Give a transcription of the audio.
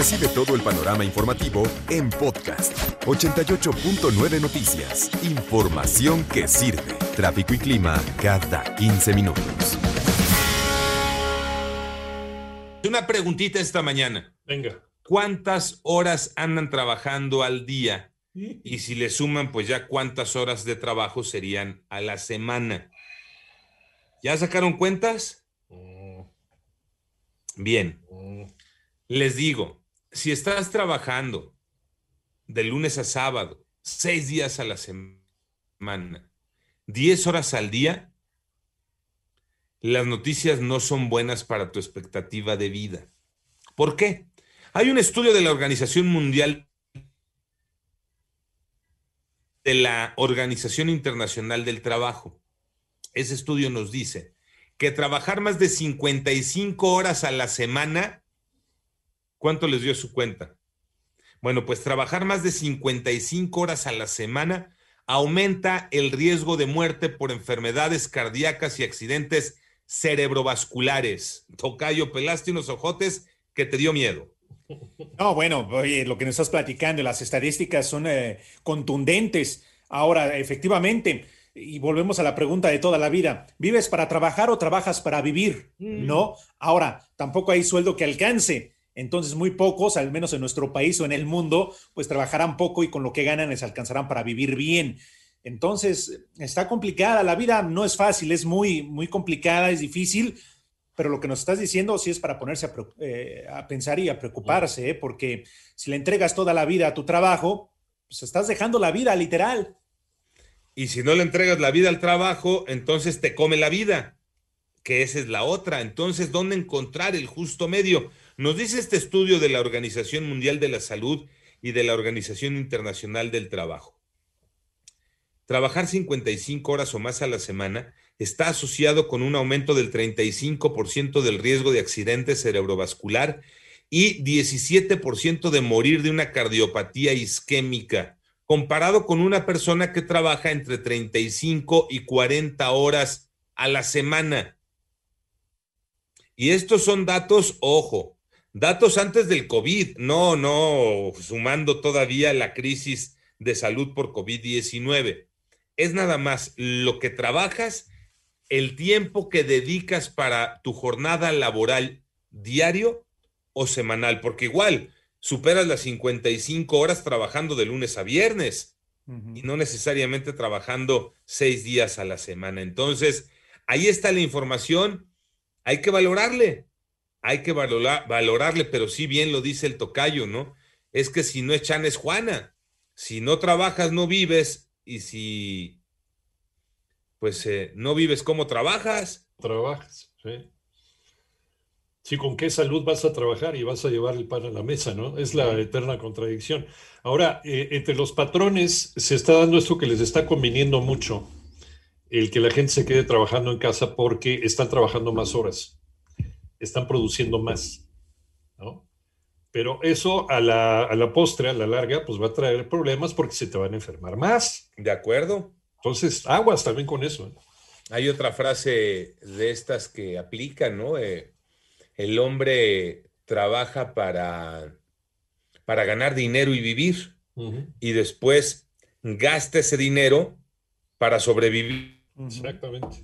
Recibe todo el panorama informativo en podcast 88.9 Noticias. Información que sirve. Tráfico y clima cada 15 minutos. Una preguntita esta mañana. Venga. ¿Cuántas horas andan trabajando al día? Y si le suman, pues ya cuántas horas de trabajo serían a la semana. ¿Ya sacaron cuentas? Mm, Bien. mm. Les digo, si estás trabajando de lunes a sábado, seis días a la semana, diez horas al día, las noticias no son buenas para tu expectativa de vida. ¿Por qué? Hay un estudio de la Organización Mundial de la Organización Internacional del Trabajo. Ese estudio nos dice que trabajar más de 55 horas a la semana ¿Cuánto les dio su cuenta? Bueno, pues trabajar más de 55 horas a la semana aumenta el riesgo de muerte por enfermedades cardíacas y accidentes cerebrovasculares. Tocayo, pelaste unos ojotes que te dio miedo. No, bueno, oye, lo que nos estás platicando, las estadísticas son eh, contundentes. Ahora, efectivamente, y volvemos a la pregunta de toda la vida, ¿vives para trabajar o trabajas para vivir? No. Ahora, tampoco hay sueldo que alcance. Entonces, muy pocos, al menos en nuestro país o en el mundo, pues trabajarán poco y con lo que ganan les alcanzarán para vivir bien. Entonces, está complicada, la vida no es fácil, es muy, muy complicada, es difícil, pero lo que nos estás diciendo sí es para ponerse a, eh, a pensar y a preocuparse, ¿eh? porque si le entregas toda la vida a tu trabajo, pues estás dejando la vida, literal. Y si no le entregas la vida al trabajo, entonces te come la vida, que esa es la otra. Entonces, ¿dónde encontrar el justo medio? Nos dice este estudio de la Organización Mundial de la Salud y de la Organización Internacional del Trabajo. Trabajar 55 horas o más a la semana está asociado con un aumento del 35% del riesgo de accidente cerebrovascular y 17% de morir de una cardiopatía isquémica, comparado con una persona que trabaja entre 35 y 40 horas a la semana. Y estos son datos, ojo, datos antes del COVID, no, no, sumando todavía la crisis de salud por COVID-19. Es nada más lo que trabajas, el tiempo que dedicas para tu jornada laboral diario o semanal, porque igual superas las 55 horas trabajando de lunes a viernes y no necesariamente trabajando seis días a la semana. Entonces, ahí está la información, hay que valorarle, hay que valorar, valorarle, pero sí bien lo dice el tocayo, ¿no? Es que si no es Chan, es Juana. Si no trabajas, no vives, y si, pues, eh, no vives, ¿cómo trabajas? Trabajas, sí. Sí, con qué salud vas a trabajar y vas a llevar el pan a la mesa, ¿no? Es la eterna contradicción. Ahora, eh, entre los patrones se está dando esto que les está conviniendo mucho, el que la gente se quede trabajando en casa porque están trabajando más horas, están produciendo más, ¿no? Pero eso a la, a la postre, a la larga, pues va a traer problemas porque se te van a enfermar más. ¿De acuerdo? Entonces, aguas también con eso. ¿eh? Hay otra frase de estas que aplican, ¿no? Eh, el hombre trabaja para, para ganar dinero y vivir, y después gasta ese dinero para sobrevivir. Exactamente.